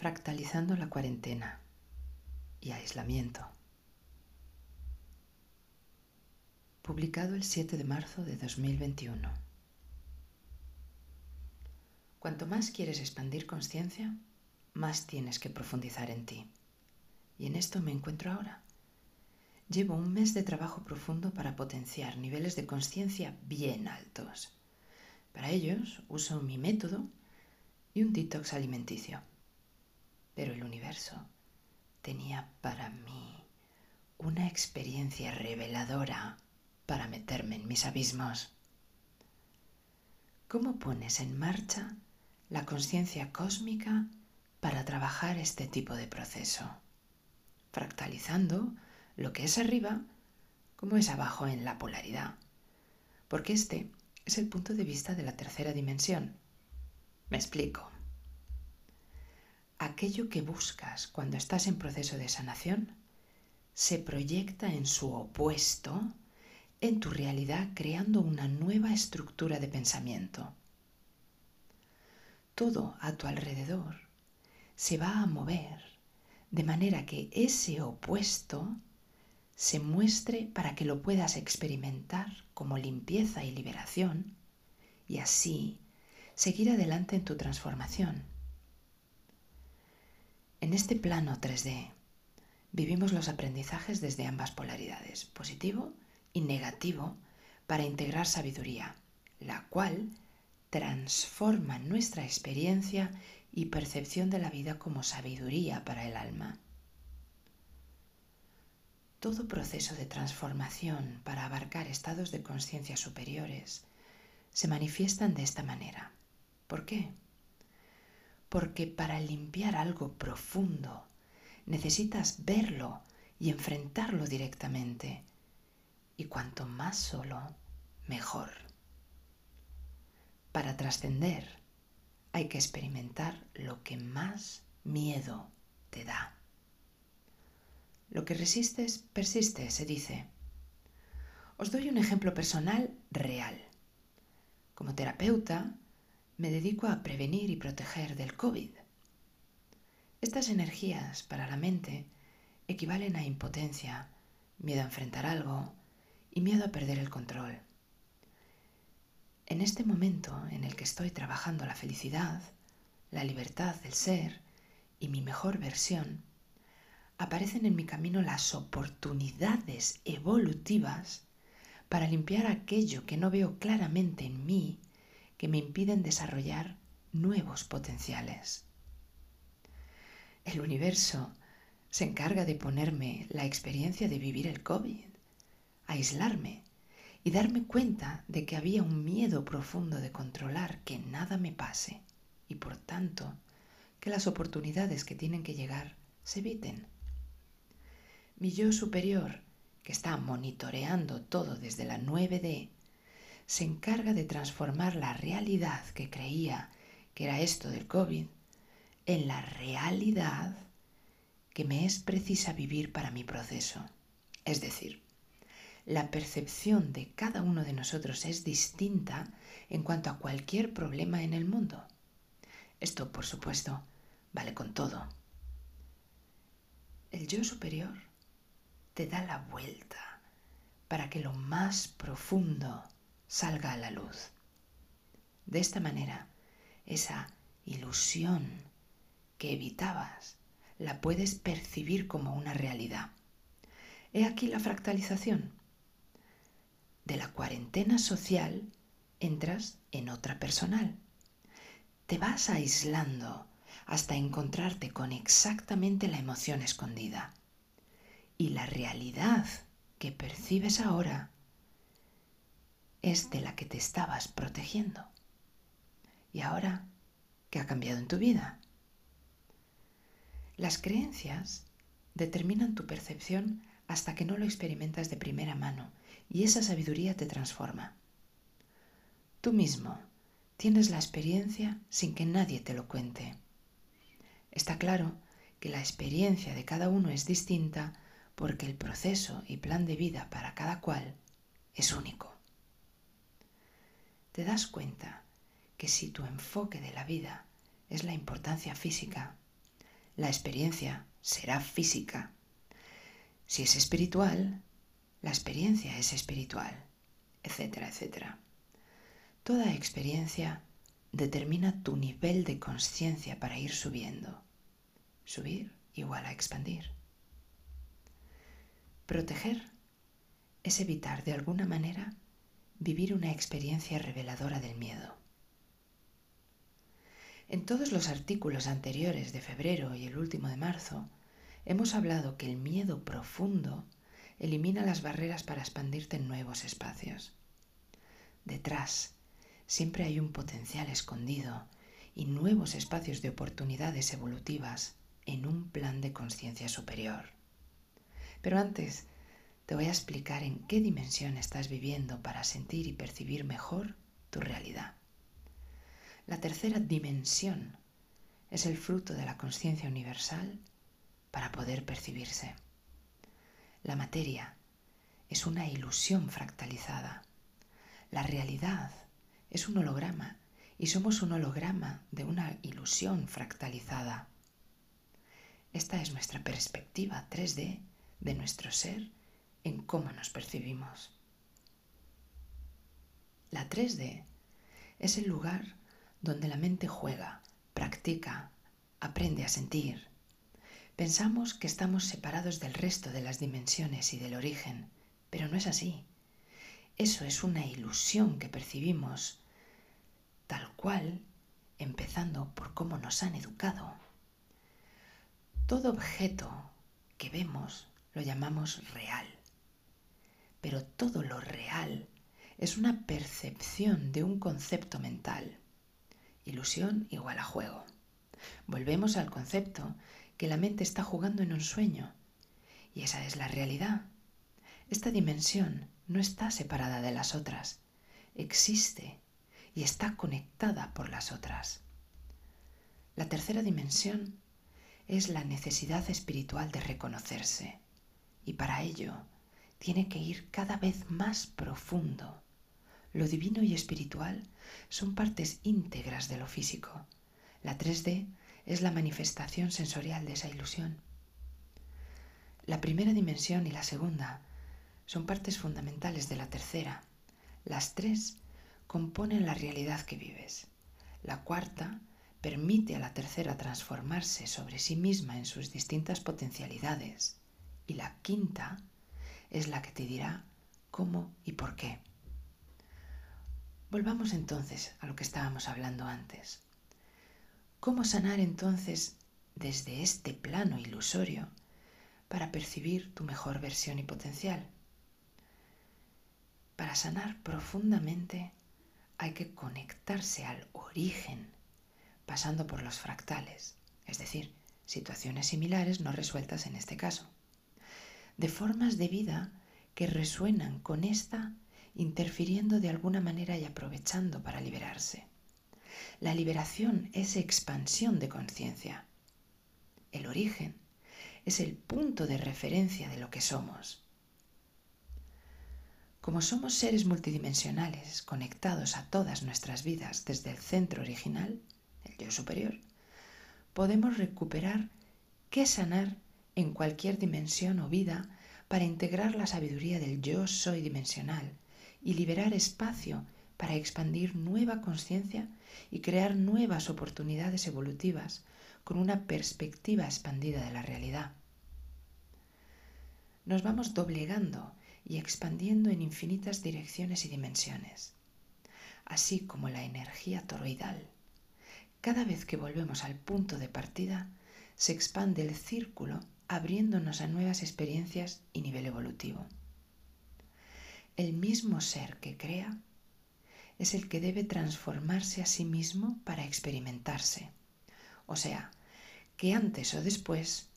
Fractalizando la cuarentena y aislamiento. Publicado el 7 de marzo de 2021. Cuanto más quieres expandir conciencia, más tienes que profundizar en ti. Y en esto me encuentro ahora. Llevo un mes de trabajo profundo para potenciar niveles de conciencia bien altos. Para ellos uso mi método y un detox alimenticio. Pero el universo tenía para mí una experiencia reveladora para meterme en mis abismos. ¿Cómo pones en marcha la conciencia cósmica para trabajar este tipo de proceso? Fractalizando lo que es arriba como es abajo en la polaridad. Porque este es el punto de vista de la tercera dimensión. Me explico. Aquello que buscas cuando estás en proceso de sanación se proyecta en su opuesto en tu realidad creando una nueva estructura de pensamiento. Todo a tu alrededor se va a mover de manera que ese opuesto se muestre para que lo puedas experimentar como limpieza y liberación y así seguir adelante en tu transformación. En este plano 3D vivimos los aprendizajes desde ambas polaridades, positivo y negativo, para integrar sabiduría, la cual transforma nuestra experiencia y percepción de la vida como sabiduría para el alma. Todo proceso de transformación para abarcar estados de conciencia superiores se manifiestan de esta manera. ¿Por qué? Porque para limpiar algo profundo necesitas verlo y enfrentarlo directamente. Y cuanto más solo, mejor. Para trascender hay que experimentar lo que más miedo te da. Lo que resistes, persiste, se dice. Os doy un ejemplo personal real. Como terapeuta, me dedico a prevenir y proteger del COVID. Estas energías para la mente equivalen a impotencia, miedo a enfrentar algo y miedo a perder el control. En este momento en el que estoy trabajando la felicidad, la libertad del ser y mi mejor versión, aparecen en mi camino las oportunidades evolutivas para limpiar aquello que no veo claramente en mí que me impiden desarrollar nuevos potenciales. El universo se encarga de ponerme la experiencia de vivir el COVID, aislarme y darme cuenta de que había un miedo profundo de controlar que nada me pase y por tanto que las oportunidades que tienen que llegar se eviten. Mi yo superior, que está monitoreando todo desde la 9D, se encarga de transformar la realidad que creía que era esto del COVID en la realidad que me es precisa vivir para mi proceso. Es decir, la percepción de cada uno de nosotros es distinta en cuanto a cualquier problema en el mundo. Esto, por supuesto, vale con todo. El yo superior te da la vuelta para que lo más profundo salga a la luz. De esta manera, esa ilusión que evitabas la puedes percibir como una realidad. He aquí la fractalización. De la cuarentena social entras en otra personal. Te vas aislando hasta encontrarte con exactamente la emoción escondida y la realidad que percibes ahora es de la que te estabas protegiendo. ¿Y ahora qué ha cambiado en tu vida? Las creencias determinan tu percepción hasta que no lo experimentas de primera mano y esa sabiduría te transforma. Tú mismo tienes la experiencia sin que nadie te lo cuente. Está claro que la experiencia de cada uno es distinta porque el proceso y plan de vida para cada cual es único. Te das cuenta que si tu enfoque de la vida es la importancia física, la experiencia será física. Si es espiritual, la experiencia es espiritual, etcétera, etcétera. Toda experiencia determina tu nivel de conciencia para ir subiendo. Subir igual a expandir. Proteger es evitar de alguna manera vivir una experiencia reveladora del miedo. En todos los artículos anteriores de febrero y el último de marzo, hemos hablado que el miedo profundo elimina las barreras para expandirte en nuevos espacios. Detrás siempre hay un potencial escondido y nuevos espacios de oportunidades evolutivas en un plan de conciencia superior. Pero antes, te voy a explicar en qué dimensión estás viviendo para sentir y percibir mejor tu realidad. La tercera dimensión es el fruto de la conciencia universal para poder percibirse. La materia es una ilusión fractalizada. La realidad es un holograma y somos un holograma de una ilusión fractalizada. Esta es nuestra perspectiva 3D de nuestro ser en cómo nos percibimos. La 3D es el lugar donde la mente juega, practica, aprende a sentir. Pensamos que estamos separados del resto de las dimensiones y del origen, pero no es así. Eso es una ilusión que percibimos tal cual, empezando por cómo nos han educado. Todo objeto que vemos lo llamamos real, pero todo lo real es una percepción de un concepto mental. Ilusión igual a juego. Volvemos al concepto que la mente está jugando en un sueño. Y esa es la realidad. Esta dimensión no está separada de las otras. Existe y está conectada por las otras. La tercera dimensión es la necesidad espiritual de reconocerse y para ello tiene que ir cada vez más profundo lo divino y espiritual son partes íntegras de lo físico. La 3D es la manifestación sensorial de esa ilusión. La primera dimensión y la segunda son partes fundamentales de la tercera. Las tres componen la realidad que vives. La cuarta permite a la tercera transformarse sobre sí misma en sus distintas potencialidades. Y la quinta es la que te dirá cómo y por qué. Volvamos entonces a lo que estábamos hablando antes. ¿Cómo sanar entonces desde este plano ilusorio para percibir tu mejor versión y potencial? Para sanar profundamente hay que conectarse al origen, pasando por los fractales, es decir, situaciones similares no resueltas en este caso, de formas de vida que resuenan con esta interfiriendo de alguna manera y aprovechando para liberarse. La liberación es expansión de conciencia. El origen es el punto de referencia de lo que somos. Como somos seres multidimensionales conectados a todas nuestras vidas desde el centro original, el yo superior, podemos recuperar qué sanar en cualquier dimensión o vida para integrar la sabiduría del yo soy dimensional y liberar espacio para expandir nueva conciencia y crear nuevas oportunidades evolutivas con una perspectiva expandida de la realidad. Nos vamos doblegando y expandiendo en infinitas direcciones y dimensiones, así como la energía toroidal. Cada vez que volvemos al punto de partida, se expande el círculo abriéndonos a nuevas experiencias y nivel evolutivo el mismo ser que crea es el que debe transformarse a sí mismo para experimentarse. O sea, que antes o después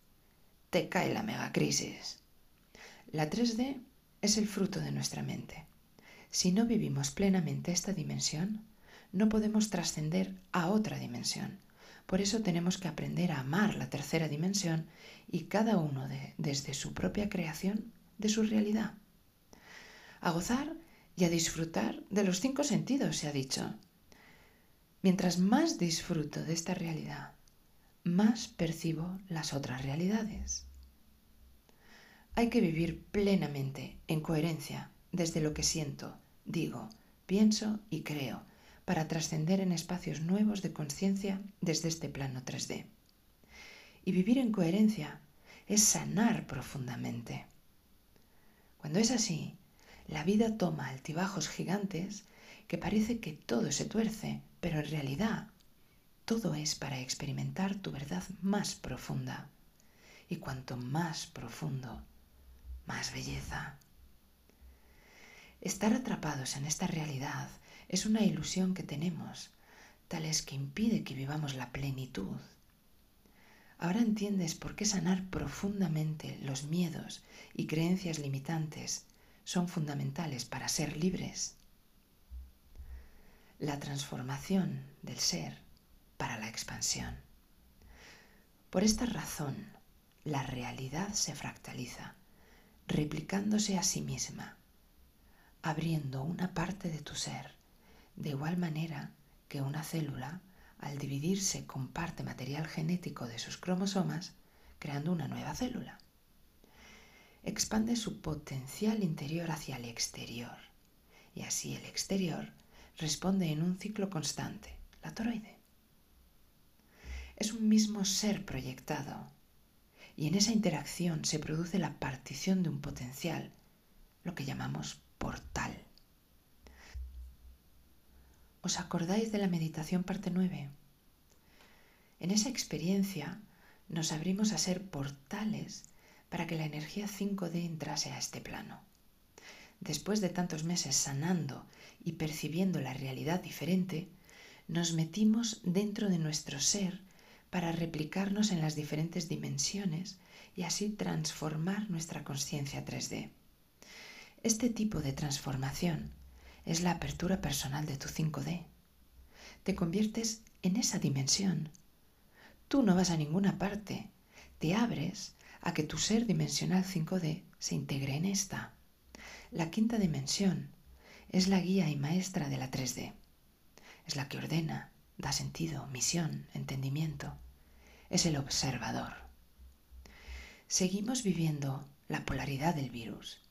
te cae la megacrisis. La 3D es el fruto de nuestra mente. Si no vivimos plenamente esta dimensión, no podemos trascender a otra dimensión. Por eso tenemos que aprender a amar la tercera dimensión y cada uno de, desde su propia creación de su realidad a gozar y a disfrutar de los cinco sentidos, se ha dicho. Mientras más disfruto de esta realidad, más percibo las otras realidades. Hay que vivir plenamente, en coherencia, desde lo que siento, digo, pienso y creo, para trascender en espacios nuevos de conciencia desde este plano 3D. Y vivir en coherencia es sanar profundamente. Cuando es así, la vida toma altibajos gigantes que parece que todo se tuerce, pero en realidad todo es para experimentar tu verdad más profunda. Y cuanto más profundo, más belleza. Estar atrapados en esta realidad es una ilusión que tenemos, tal es que impide que vivamos la plenitud. Ahora entiendes por qué sanar profundamente los miedos y creencias limitantes son fundamentales para ser libres. La transformación del ser para la expansión. Por esta razón, la realidad se fractaliza, replicándose a sí misma, abriendo una parte de tu ser, de igual manera que una célula, al dividirse, comparte material genético de sus cromosomas, creando una nueva célula. Expande su potencial interior hacia el exterior, y así el exterior responde en un ciclo constante, la toroide es un mismo ser proyectado. Y en esa interacción se produce la partición de un potencial, lo que llamamos portal. ¿Os acordáis de la meditación parte 9? En esa experiencia nos abrimos a ser portales para que la energía 5D entrase a este plano. Después de tantos meses sanando y percibiendo la realidad diferente, nos metimos dentro de nuestro ser para replicarnos en las diferentes dimensiones y así transformar nuestra conciencia 3D. Este tipo de transformación es la apertura personal de tu 5D. Te conviertes en esa dimensión. Tú no vas a ninguna parte, te abres a que tu ser dimensional 5D se integre en esta. La quinta dimensión es la guía y maestra de la 3D. Es la que ordena, da sentido, misión, entendimiento. Es el observador. Seguimos viviendo la polaridad del virus,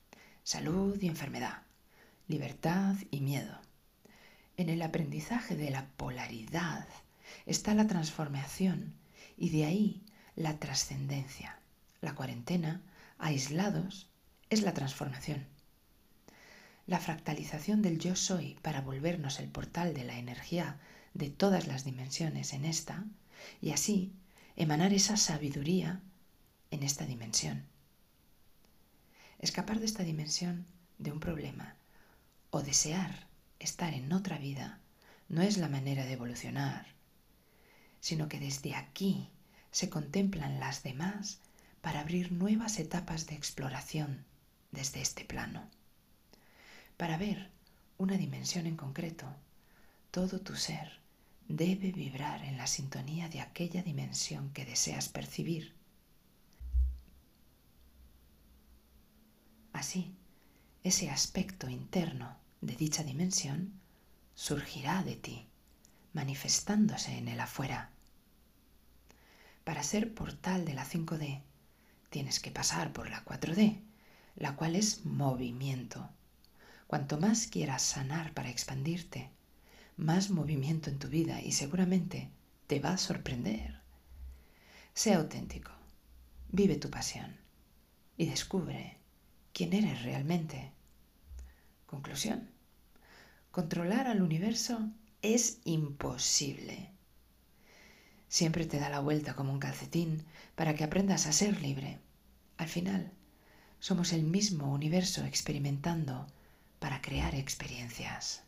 salud y enfermedad, libertad y miedo. En el aprendizaje de la polaridad está la transformación y de ahí la trascendencia. La cuarentena, aislados, es la transformación. La fractalización del yo soy para volvernos el portal de la energía de todas las dimensiones en esta, y así emanar esa sabiduría en esta dimensión. Escapar de esta dimensión de un problema o desear estar en otra vida no es la manera de evolucionar, sino que desde aquí se contemplan las demás para abrir nuevas etapas de exploración desde este plano, para ver una dimensión en concreto, todo tu ser debe vibrar en la sintonía de aquella dimensión que deseas percibir. Así, ese aspecto interno de dicha dimensión surgirá de ti, manifestándose en el afuera. Para ser portal de la 5D, tienes que pasar por la 4D, la cual es movimiento. Cuanto más quieras sanar para expandirte, más movimiento en tu vida y seguramente te va a sorprender. Sea auténtico, vive tu pasión y descubre quién eres realmente. Conclusión. Controlar al universo es imposible. Siempre te da la vuelta como un calcetín para que aprendas a ser libre. Al final, somos el mismo universo experimentando para crear experiencias.